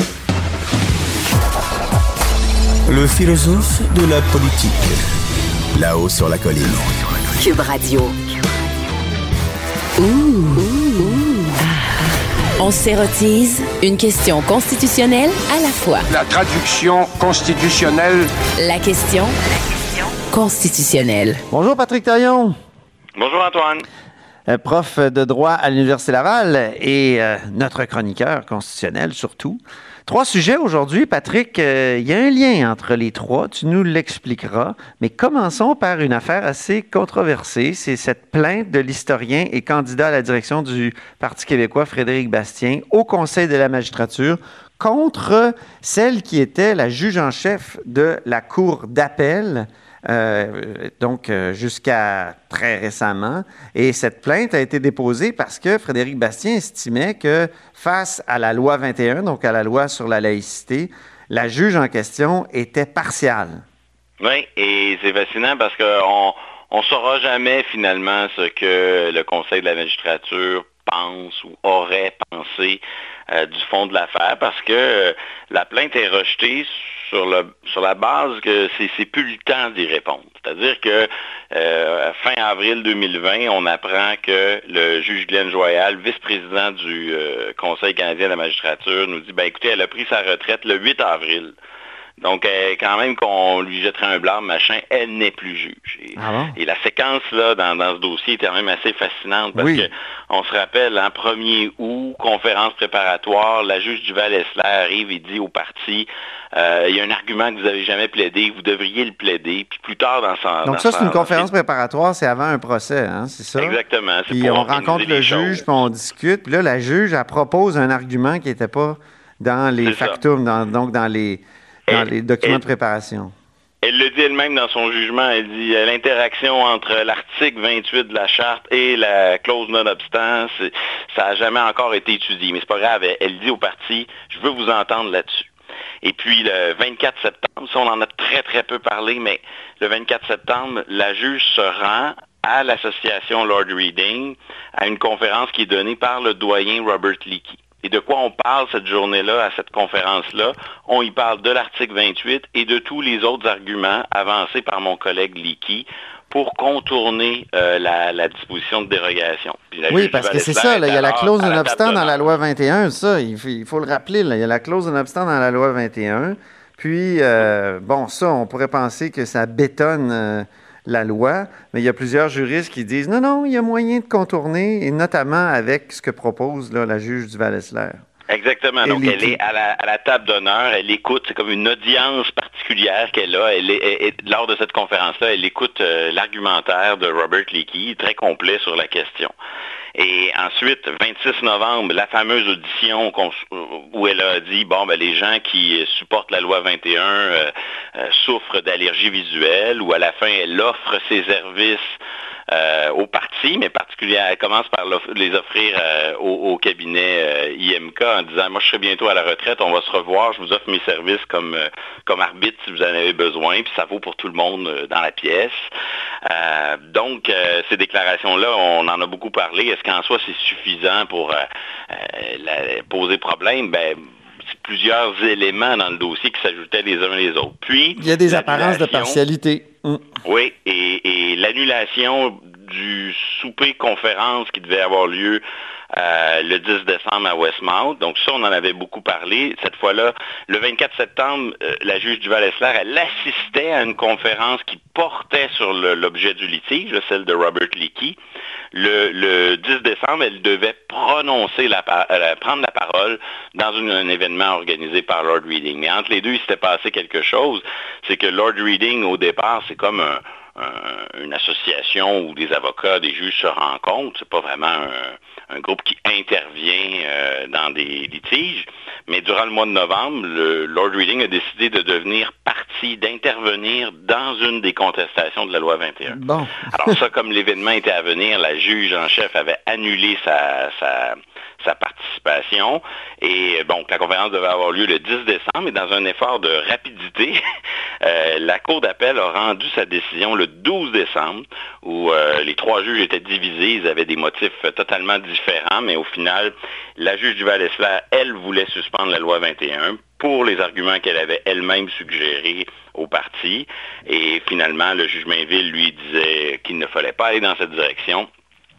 Le philosophe de la politique. Là-haut sur la colline. Cube Radio. On s'érotise une question constitutionnelle à la fois. La traduction constitutionnelle. La question constitutionnelle. Bonjour Patrick Taillon. Bonjour Antoine. Euh, prof de droit à l'Université Laval et euh, notre chroniqueur constitutionnel surtout. Trois sujets aujourd'hui. Patrick, euh, il y a un lien entre les trois, tu nous l'expliqueras, mais commençons par une affaire assez controversée. C'est cette plainte de l'historien et candidat à la direction du Parti québécois, Frédéric Bastien, au Conseil de la magistrature contre celle qui était la juge en chef de la Cour d'appel donc euh, jusqu'à très récemment. Et cette plainte a été déposée parce que Frédéric Bastien estimait que face à la loi 21, donc à la loi sur la laïcité, la juge en question était partiale. Oui, et c'est fascinant parce qu'on on saura jamais finalement ce que le Conseil de la magistrature pense ou aurait pensé euh, du fond de l'affaire parce que euh, la plainte est rejetée sur, la base que c'est plus le temps d'y répondre. C'est-à-dire que euh, fin avril 2020, on apprend que le juge Glenn Joyal, vice-président du Conseil canadien de la magistrature, nous dit, ben écoutez, elle a pris sa retraite le 8 avril. Donc, quand même qu'on lui jetterait un blâme, machin, elle n'est plus juge. Et, ah la séquence là dans, ce dossier est quand même assez fascinante parce qu'on se rappelle, en 1er août, conférence préparatoire, la juge Duval-Essler arrive et dit au parti, euh, il y a un argument que vous n'avez jamais plaidé, vous devriez le plaider. Puis plus tard dans son... Donc ça, c'est une conférence préparatoire, c'est avant un procès, hein, c'est ça? Exactement. Puis on rencontre le juge, puis on discute. Puis là, la juge, elle propose un argument qui n'était pas dans les factums, donc dans les, dans les documents de préparation. Elle le dit elle-même dans son jugement. Elle dit euh, l'interaction entre l'article 28 de la charte et la clause non-obstant, ça n'a jamais encore été étudié. Mais c'est pas grave. Elle, dit au parti, je veux vous entendre là-dessus. Et puis le 24 septembre, ça on en a très très peu parlé, mais le 24 septembre, la juge se rend à l'association Lord Reading à une conférence qui est donnée par le doyen Robert Leakey. Et de quoi on parle cette journée-là, à cette conférence-là? On y parle de l'article 28 et de tous les autres arguments avancés par mon collègue Leakey pour contourner euh, la, disposition de dérogation. Oui, parce que c'est ça, il y a la clause non-obstant dans la loi 21, ça, il faut, le rappeler, il y a la clause non-obstant dans la loi 21. Puis, euh, bon, ça, on pourrait penser que ça bétonne euh, la loi, mais il y a plusieurs juristes qui disent non, non, il y a moyen de contourner, et notamment avec ce que propose la juge du val Exactement. Donc, elle est à la, table d'honneur, elle écoute, c'est comme une audience particulière qu'elle a. Elle est, lors de cette conférence-là, elle écoute euh, l'argumentaire de Robert Leakey, très complet sur la question. Et ensuite, 26 novembre, la fameuse audition où elle a dit, bon, ben, les gens qui supportent la loi 21 euh, euh, souffrent d'allergies visuelles, ou à la fin, elle offre ses services euh, au parti, mais particulièrement, elle commence par les offrir euh, au, cabinet euh, IMK en disant, moi je serai bientôt à la retraite, on va se revoir, je vous offre mes services comme, comme arbitre si vous en avez besoin, puis ça vaut pour tout le monde dans la pièce. donc, ces déclarations-là, on en a beaucoup parlé. Est-ce qu'en soi c'est suffisant pour poser problème? Ben, plusieurs éléments dans le dossier qui s'ajoutaient les uns les autres. Puis, il y a des apparences de partialité. Mm. Oui, et, l'annulation du souper conférence qui devait avoir lieu euh, le 10 décembre à Westmount. Donc ça, on en avait beaucoup parlé. Cette fois-là, le 24 septembre, euh, la juge duval Essler, elle assistait à une conférence qui portait sur l'objet du litige, celle de Robert Leakey. Le, 10 décembre, elle devait prononcer la, euh, prendre la parole dans un événement organisé par Lord Reading. Mais entre les deux, il s'était passé quelque chose. C'est que Lord Reading, au départ, c'est comme une association où des avocats, des juges se rencontrent. C'est pas vraiment un, groupe qui intervient euh, dans des litiges. Mais durant le mois de novembre, le Lord Reading a décidé de devenir partie, d'intervenir dans une des contestations de la loi 21. Bon. Alors ça, comme l'événement était à venir, la juge en chef avait annulé sa, sa, sa participation. Et bon, la conférence devait avoir lieu le 10 décembre, et dans un effort de rapidité, euh, la Cour d'appel a rendu sa décision le 12 décembre, où euh, les trois juges étaient divisés, ils avaient des motifs totalement différents, mais au final, la juge du val elle, voulait suspendre la loi 21 pour les arguments qu'elle avait elle-même suggérés au parti. Et finalement, le juge Mainville lui disait qu'il ne fallait pas aller dans cette direction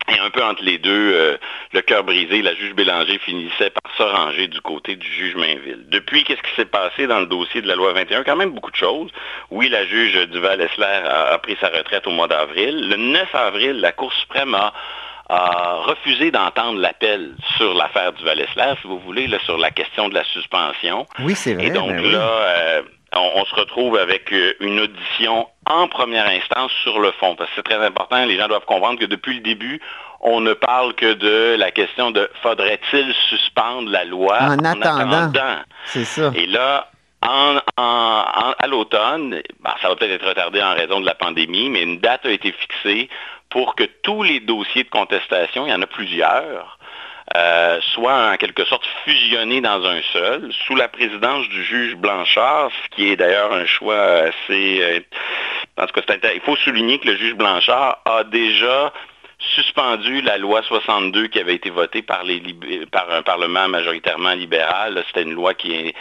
et un peu entre les deux, euh, le cœur brisé, la juge Bélanger finissait par se ranger du côté du juge Mainville. Depuis, qu'est-ce qui s'est passé dans le dossier de la loi 21? Quand même beaucoup de choses. Oui, la juge Duval-Essler a, pris sa retraite au mois d'avril. Le 9 avril, la Cour suprême a, refusé d'entendre l'appel sur l'affaire du val si vous voulez, sur la question de la suspension. Oui, c'est vrai. Et donc ben là, euh, on, se retrouve avec euh, une audition en première instance sur le fond. Parce que c'est très important, les gens doivent comprendre que depuis le début, on ne parle que de la question de faudrait-il suspendre la loi en, attendant. C'est ça. Et là, à l'automne, ben, ça va peut-être être retardé en raison de la pandémie, mais une date a été fixée pour que tous les dossiers de contestation, il y en a plusieurs, euh, soit en quelque sorte fusionné dans un seul, sous la présidence du juge Blanchard, ce qui est d'ailleurs un choix assez... Euh, en tout cas, il faut souligner que le juge Blanchard a déjà suspendu la loi 62 qui avait été votée par, les, par un Parlement majoritairement libéral. C'était une loi qui,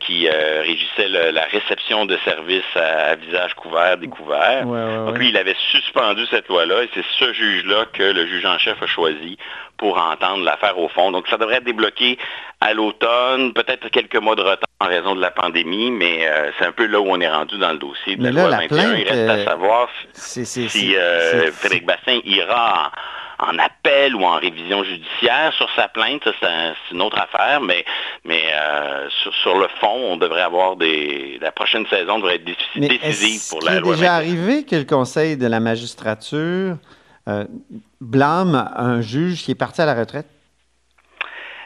qui euh, régissait la réception de services à, visage couvert, découvert. Donc lui, il avait suspendu cette loi-là et c'est ce juge-là que le juge en chef a choisi pour entendre l'affaire au fond. Donc ça devrait être débloqué à l'automne, peut-être quelques mois de retard en raison de la pandémie, mais euh, c'est un peu là où on est rendu dans le dossier de la loi 21. Il reste à euh, savoir si, euh, Frédéric Bassin ira en, appel ou en révision judiciaire sur sa plainte, c'est une autre affaire, mais, mais sur, le fond, on devrait avoir des. La prochaine saison devrait être décisive pour la loi. Est déjà arrivé que le Conseil de la magistrature blâme un juge qui est parti à la retraite?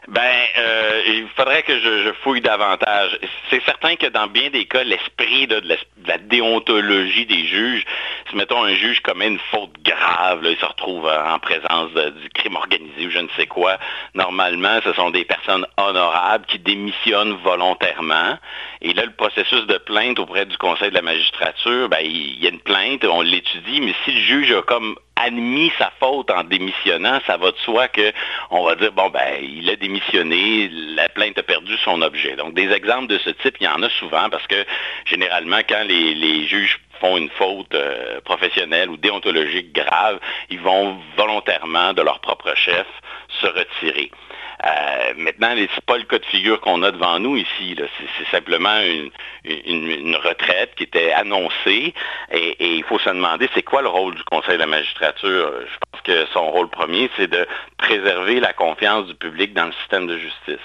Ben, euh, il faudrait que je, fouille davantage. C'est certain que dans bien des cas, l'esprit de, la déontologie des juges, si mettons un juge commet une faute grave, il se retrouve en présence du crime organisé ou je ne sais quoi, normalement, ce sont des personnes honorables qui démissionnent volontairement. Et là, le processus de plainte auprès du Conseil de la magistrature, ben, il y a une plainte, on l'étudie, mais si le juge a comme admis sa faute en démissionnant, ça va de soi qu'on va dire, bon, ben, il a démissionné, la plainte a perdu son objet. Donc, des exemples de ce type, il y en a souvent parce que généralement, quand les, juges font une faute euh, professionnelle ou déontologique grave, ils vont volontairement, de leur propre chef, se retirer. Euh, maintenant, ce n'est pas le cas de figure qu'on a devant nous ici. C'est simplement une, retraite qui était annoncée et, il faut se demander c'est quoi le rôle du Conseil de la magistrature? Je pense que son rôle premier, c'est de préserver la confiance du public dans le système de justice.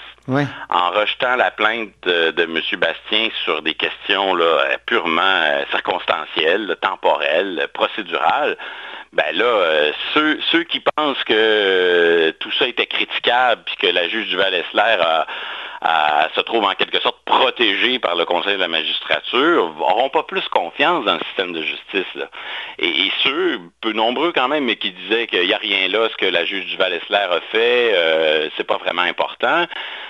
En rejetant la plainte de, M. Bastien sur des questions purement euh, circonstancielles, temporelles, procédurales, ben là, euh, ceux, qui pensent que euh, tout ça était critiquable, puis que la juge du Val-Esler se trouve en quelque sorte protégée par le Conseil de la magistrature, n'auront pas plus confiance dans le système de justice. Et, ceux, peu nombreux quand même, mais qui disaient qu'il n'y a rien là, ce que la juge du Val-Esler a fait, euh, c'est pas vraiment important,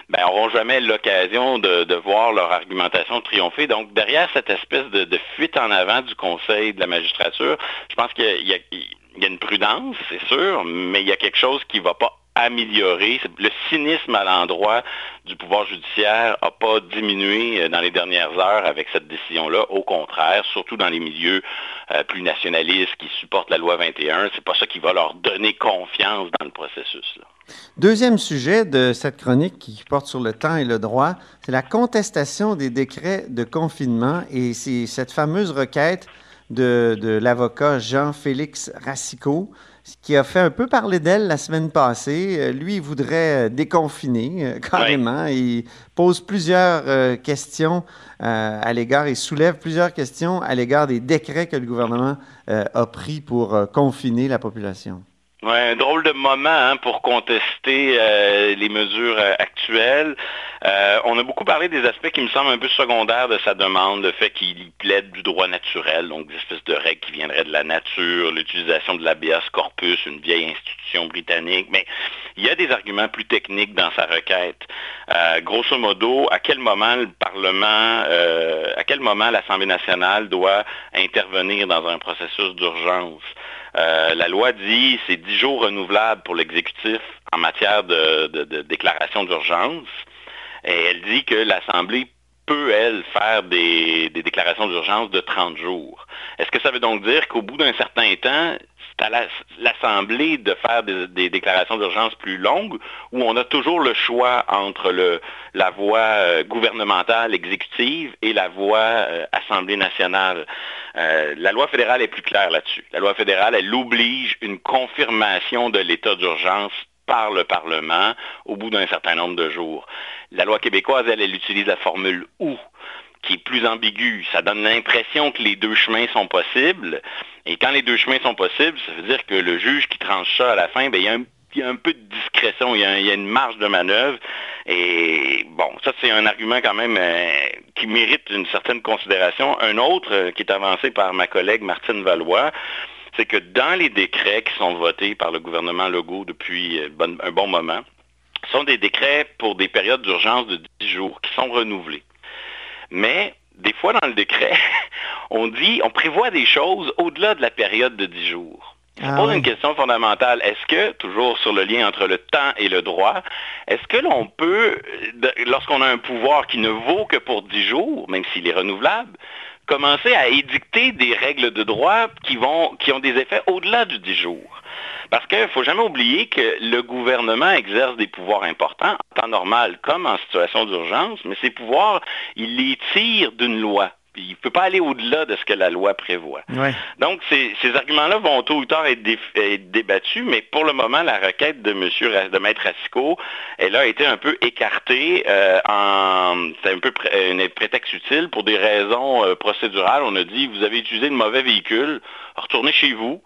ben, n'auront jamais l'occasion de, voir leur argumentation triompher. Donc, derrière cette espèce de, fuite en avant du Conseil de la magistrature, je pense qu'il y a y a une prudence, c'est sûr, mais il y a quelque chose qui ne va pas améliorer. Le cynisme à l'endroit du pouvoir judiciaire n'a pas diminué euh, dans les dernières heures avec cette décision-là. Au contraire, surtout dans les milieux euh, plus nationalistes qui supportent la loi 21, c'est pas ça qui va leur donner confiance dans le processus. Deuxième sujet de cette chronique qui porte sur le temps et le droit, c'est la contestation des décrets de confinement et c'est cette fameuse requête de, l'avocat Jean-Félix Racicot, qui a fait un peu parler d'elle la semaine passée. Euh, lui, il voudrait euh, déconfiner euh, carrément. Il pose plusieurs questions à l'égard, il soulève plusieurs questions à l'égard des décrets que le gouvernement a pris pour confiner la population. Un drôle de moment hein, pour contester euh, les mesures euh, actuelles. Euh, on a beaucoup parlé des aspects qui me semblent un peu secondaires de sa demande, le fait qu'il plaide du droit naturel, donc des espèces de règles qui viendraient de la nature, l'utilisation de l'habeas corpus, une vieille institution britannique, mais il y a des arguments plus techniques dans sa requête. grosso modo, à quel moment le Parlement, à quel moment l'Assemblée nationale doit intervenir dans un processus d'urgence? Euh, la loi dit c'est 10 jours renouvelables pour l'exécutif en matière de, déclaration d'urgence. Et elle dit que l'Assemblée peut, elle, faire des, déclarations d'urgence de 30 jours. Est-ce que ça veut donc dire qu'au bout d'un certain temps, à l'Assemblée de faire des, déclarations d'urgence plus longues ou on a toujours le choix entre la voie euh, gouvernementale exécutive et la voie euh, Assemblée nationale? Euh, la loi fédérale est plus claire là-dessus. La loi fédérale, elle oblige une confirmation de l'état d'urgence par le Parlement au bout d'un certain nombre de jours. La loi québécoise, elle, elle utilise la formule ou qui est plus ambiguë. Ça donne l'impression que les deux chemins sont possibles. Et quand les deux chemins sont possibles, ça veut dire que le juge qui tranche ça à la fin, ben, il y a un il y a un peu de discrétion, il y a, une marge de manœuvre. Et bon, ça c'est un argument quand même euh, qui mérite une certaine considération. Un autre euh, qui est avancé par ma collègue Martine Valois, c'est que dans les décrets qui sont votés par le gouvernement Legault depuis euh, un bon moment, sont des décrets pour des périodes d'urgence de 10 jours qui sont renouvelés. Mais des fois dans le décret, on dit, on prévoit des choses au-delà de la période de 10 jours. Je ah pose une question fondamentale. Est-ce que, toujours sur le lien entre le temps et le droit, est-ce que l'on peut, lorsqu'on a un pouvoir qui ne vaut que pour 10 jours, même s'il est renouvelable, commencer à édicter des règles de droit qui, ont des effets au-delà du 10 jours? Parce qu'il ne faut jamais oublier que le gouvernement exerce des pouvoirs importants, en temps normal comme en situation d'urgence, mais ces pouvoirs, il les tire d'une loi il ne peut pas aller au-delà de ce que la loi prévoit. Donc, ces, arguments-là vont tôt ou tard être, débattus, mais pour le moment, la requête de monsieur de Maître elle a été un peu écartée euh, en c'est un peu un prétexte utile pour des raisons euh, procédurales. On a dit vous avez utilisé le mauvais véhicule, retournez chez vous.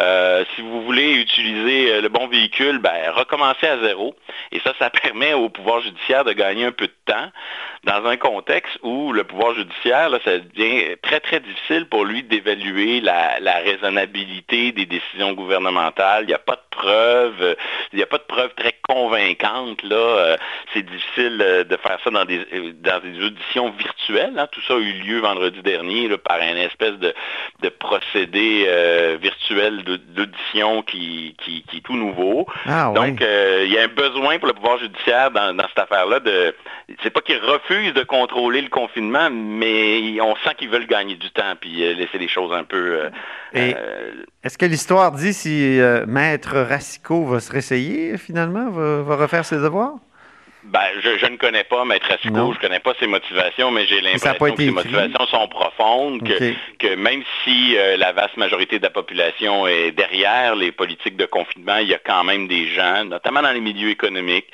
Euh, si vous voulez utiliser le bon véhicule, ben, recommencez à zéro. Et ça, ça permet au pouvoir judiciaire de gagner un peu de temps dans un contexte où le pouvoir judiciaire, là, ça devient très, très difficile pour lui d'évaluer la, raisonnabilité des décisions gouvernementales. Il n'y a pas de preuves, il n'y a pas de preuves très convaincantes. Là. C'est difficile de faire ça dans des, dans des auditions virtuelles. Hein. Tout ça a eu lieu vendredi dernier par un espèce de, procédé euh, virtuel d'audition qui, qui, est tout nouveau. Ah, Donc, euh, il y a un besoin pour le pouvoir judiciaire dans, cette affaire-là de... C'est pas qu'ils refusent de contrôler le confinement, mais on sent qu'ils veulent gagner du temps puis euh, laisser les choses un peu... Est-ce que l'histoire dit si Maître Racicot va se réessayer finalement, va refaire ses devoirs? Ben, je, ne connais pas Maître Asco, je ne connais pas ses motivations, mais j'ai l'impression que ses motivations sont profondes, que, même si euh, la vaste majorité de la population est derrière les politiques de confinement, il y a quand même des gens, notamment dans les milieux économiques,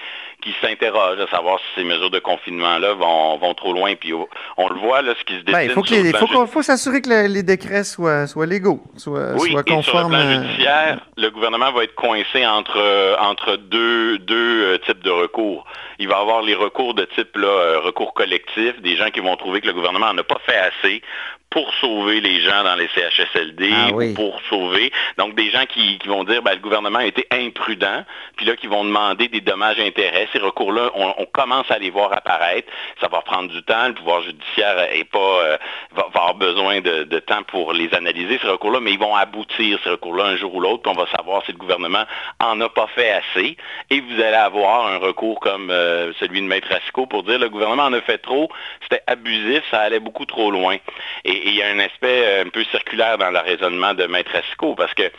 qui s'interrogent à savoir si ces mesures de confinement-là vont, vont, trop loin. Puis on, le voit, là, ce qui se ben, dessine. il faut, faut, s'assurer que les décrets soient, soient légaux, soient, oui, soient conformes. Et sur le plan judiciaire, le gouvernement va être coincé entre, entre deux, deux euh, types de recours. Il va avoir les recours de type là, euh, recours collectif, des gens qui vont trouver que le gouvernement n'a pas fait assez pour sauver les gens dans les CHSLD ah ou pour sauver. Donc, des gens qui, vont dire, ben, le gouvernement a été imprudent, puis là, qui vont demander des dommages-intérêts. Ces recours-là, on, commence à les voir apparaître. Ça va prendre du temps. Le pouvoir judiciaire est pas, euh, va, avoir besoin de, temps pour les analyser, ces recours-là, mais ils vont aboutir, ces recours-là, un jour ou l'autre, puis on va savoir si le gouvernement en a pas fait assez. Et vous allez avoir un recours comme euh, celui de Maître Asco pour dire, le gouvernement en a fait trop, c'était abusif, ça allait beaucoup trop loin. Et, il y a un aspect euh, un peu circulaire dans le raisonnement de Maître Esco, parce que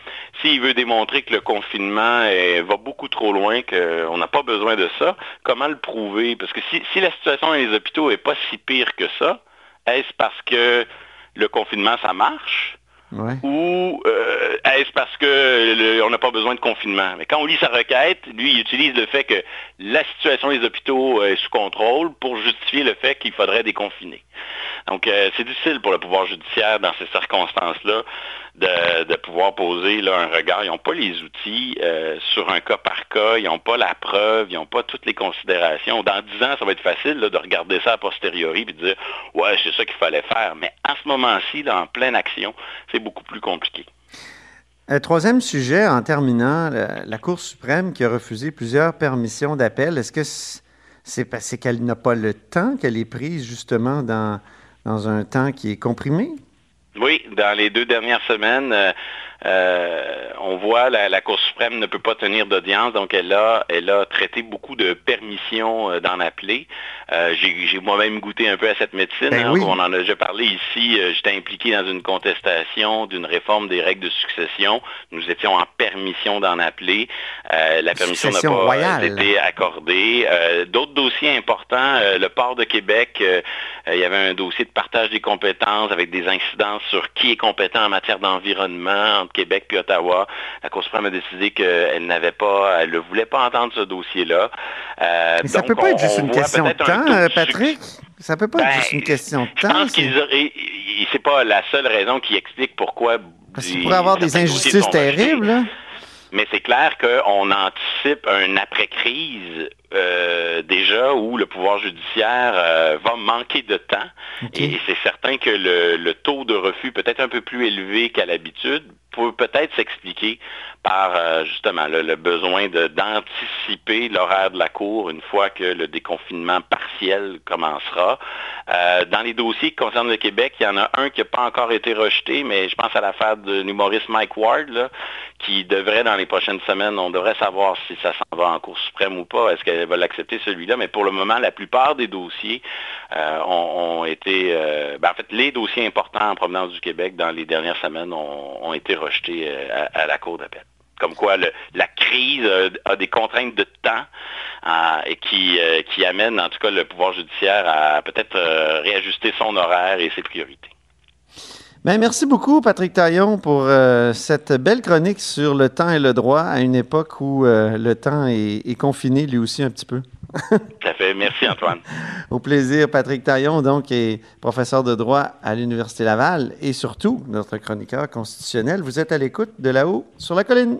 s'il veut démontrer que le confinement va beaucoup trop loin, qu'on n'a pas besoin de ça, comment le prouver? Parce que si, la situation dans les hôpitaux n'est pas si pire que ça, est-ce parce que le confinement, ça marche? Ou euh, est-ce parce qu'on n'a pas besoin de confinement? Mais quand on lit sa requête, lui, il utilise le fait que la situation des hôpitaux est sous contrôle pour justifier le fait qu'il faudrait déconfiner. Donc, euh, c'est difficile pour le pouvoir judiciaire dans ces circonstances-là de, pouvoir poser un regard. Ils n'ont pas les outils euh, sur un cas par cas, ils n'ont pas la preuve, ils n'ont pas toutes les considérations. Dans dix ans, ça va être facile de regarder ça a posteriori et de dire Ouais, c'est ça qu'il fallait faire. Mais à ce moment-ci, en pleine action, c'est beaucoup plus compliqué. Un troisième sujet, en terminant, la, Cour suprême qui a refusé plusieurs permissions d'appel, est-ce que c'est parce qu'elle n'a pas le temps qu'elle est prise justement dans un temps qui est comprimé? Oui, dans les deux dernières semaines, euh, on voit la, la Cour suprême ne peut pas tenir d'audience, donc elle a, elle a traité beaucoup de permissions euh, d'en appeler. Euh, j'ai moi-même goûté un peu à cette médecine. Ben hein, on en a déjà parlé ici. J'étais impliqué dans une contestation d'une réforme des règles de succession. Nous étions en permission d'en appeler. la permission n'a pas été accordée. D'autres dossiers importants, le port de Québec, il y avait un dossier de partage des compétences avec des incidences sur qui est compétent en matière d'environnement, Québec puis Ottawa. La Cour suprême a décidé qu'elle n'avait pas, elle ne voulait pas entendre ce dossier-là. Euh, Mais ça ne peut pas être juste une question de temps, Patrick. Ça peut pas être juste une question de temps. Je pense c'est pas la seule raison qui explique pourquoi. Parce qu'il pourrait avoir des injustices terribles. Mais c'est clair qu'on anticipe un après-crise euh, déjà où le pouvoir judiciaire euh, va manquer de temps. Et c'est certain que le, taux de refus peut être un peu plus élevé qu'à l'habitude peut peut-être s'expliquer par euh, justement le, besoin d'anticiper l'horaire de la Cour une fois que le déconfinement partiel commencera. Dans les dossiers qui concernent le Québec, il y en a un qui n'a pas encore été rejeté, mais je pense à l'affaire de l'humoriste Mike Ward, qui devrait dans les prochaines semaines, on devrait savoir si ça s'en va en Cour suprême ou pas. Est-ce qu'elle va l'accepter celui-là? Mais pour le moment, la plupart des dossiers euh, ont, été... Ben, en fait, les dossiers importants en provenance du Québec dans les dernières semaines ont, été rejetés à la Cour d'appel comme quoi la crise a, des contraintes de temps euh, qui, euh, qui amènent en tout cas le pouvoir judiciaire à peut-être euh, réajuster son horaire et ses priorités. Bien, merci beaucoup, Patrick Taillon, pour cette belle chronique sur le temps et le droit à une époque où le temps est, est, confiné lui aussi un petit peu. Tout à fait. Merci, Antoine. Au plaisir, Patrick Taillon, donc, est professeur de droit à l'Université Laval et surtout notre chroniqueur constitutionnel. Vous êtes à l'écoute de là-haut sur la colline.